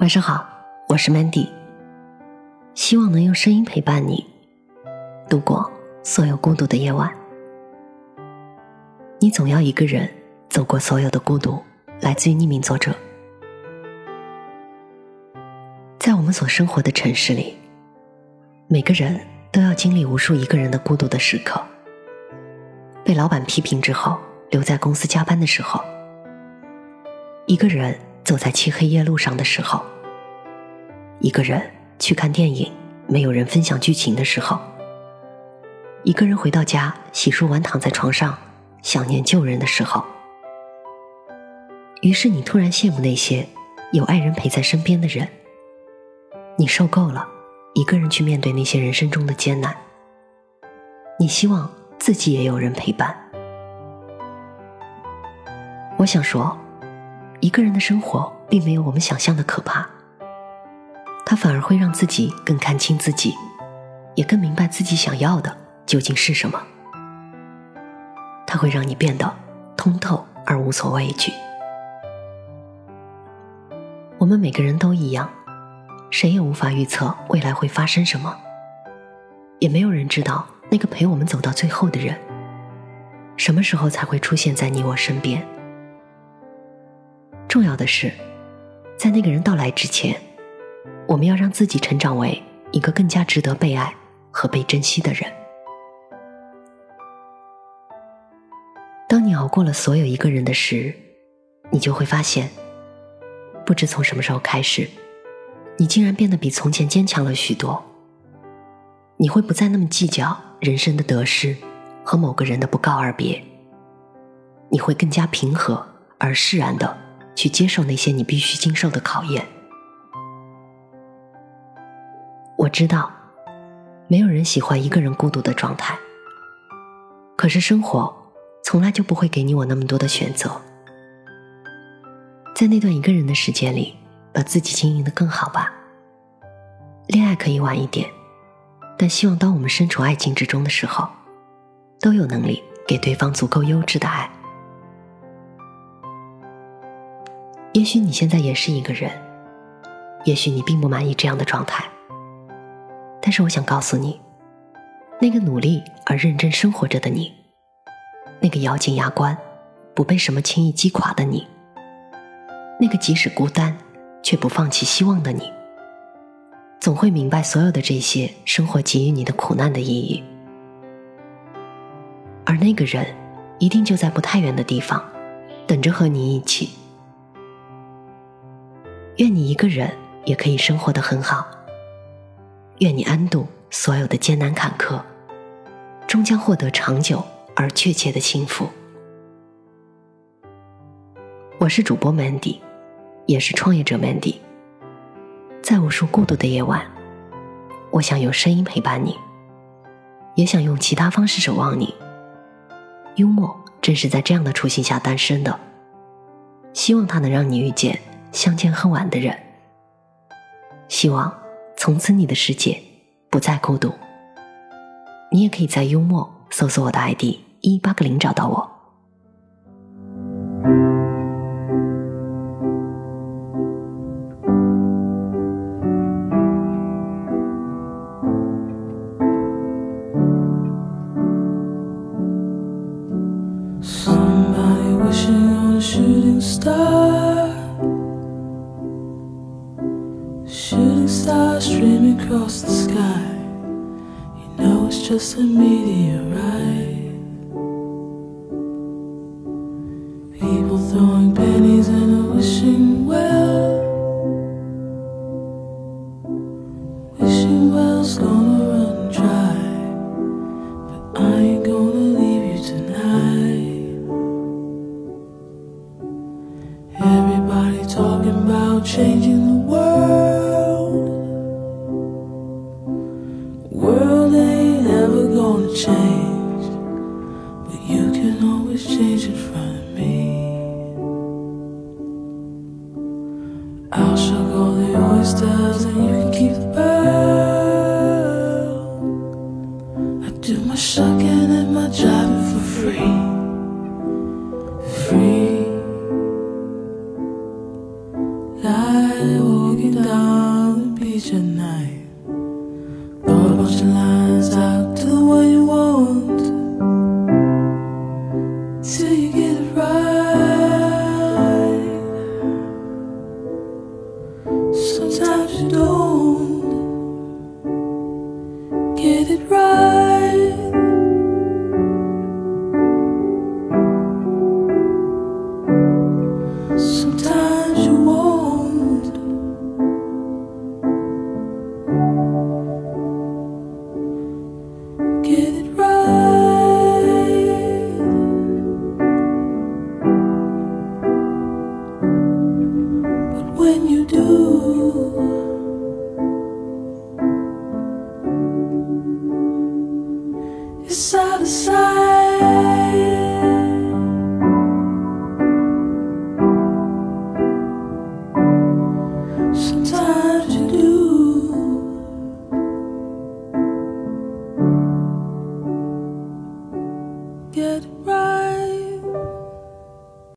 晚上好，我是 Mandy，希望能用声音陪伴你度过所有孤独的夜晚。你总要一个人走过所有的孤独。来自于匿名作者。在我们所生活的城市里，每个人都要经历无数一个人的孤独的时刻。被老板批评之后，留在公司加班的时候；一个人走在漆黑夜路上的时候；一个人去看电影，没有人分享剧情的时候；一个人回到家，洗漱完躺在床上，想念旧人的时候。于是你突然羡慕那些有爱人陪在身边的人，你受够了一个人去面对那些人生中的艰难，你希望自己也有人陪伴。我想说，一个人的生活并没有我们想象的可怕，它反而会让自己更看清自己，也更明白自己想要的究竟是什么。它会让你变得通透而无所畏惧。我们每个人都一样，谁也无法预测未来会发生什么，也没有人知道那个陪我们走到最后的人，什么时候才会出现在你我身边。重要的是，在那个人到来之前，我们要让自己成长为一个更加值得被爱和被珍惜的人。当你熬过了所有一个人的时，你就会发现。不知从什么时候开始，你竟然变得比从前坚强了许多。你会不再那么计较人生的得失和某个人的不告而别，你会更加平和而释然的去接受那些你必须经受的考验。我知道，没有人喜欢一个人孤独的状态，可是生活从来就不会给你我那么多的选择。在那段一个人的时间里，把自己经营的更好吧。恋爱可以晚一点，但希望当我们身处爱情之中的时候，都有能力给对方足够优质的爱。也许你现在也是一个人，也许你并不满意这样的状态，但是我想告诉你，那个努力而认真生活着的你，那个咬紧牙关，不被什么轻易击垮的你。那个即使孤单却不放弃希望的你，总会明白所有的这些生活给予你的苦难的意义。而那个人，一定就在不太远的地方，等着和你一起。愿你一个人也可以生活的很好。愿你安度所有的艰难坎坷，终将获得长久而确切的幸福。我是主播 Mandy。也是创业者 Mandy，在无数孤独的夜晚，我想用声音陪伴你，也想用其他方式守望你。幽默正是在这样的初心下诞生的，希望它能让你遇见相见恨晚的人。希望从此你的世界不再孤独。你也可以在幽默搜索我的 ID 一八个零找到我。streaming across the sky. You know it's just a meteorite. People throwing pennies in a wishing well. Wishing well's gonna run dry. But I ain't gonna leave you tonight. Everybody talking about changing the world. Change, but you can always change in front of me. I'll shuck all the oysters and you can keep the pearl. I do my shucking and my jiving for free. Free. Like walking down the beach at night. side to side.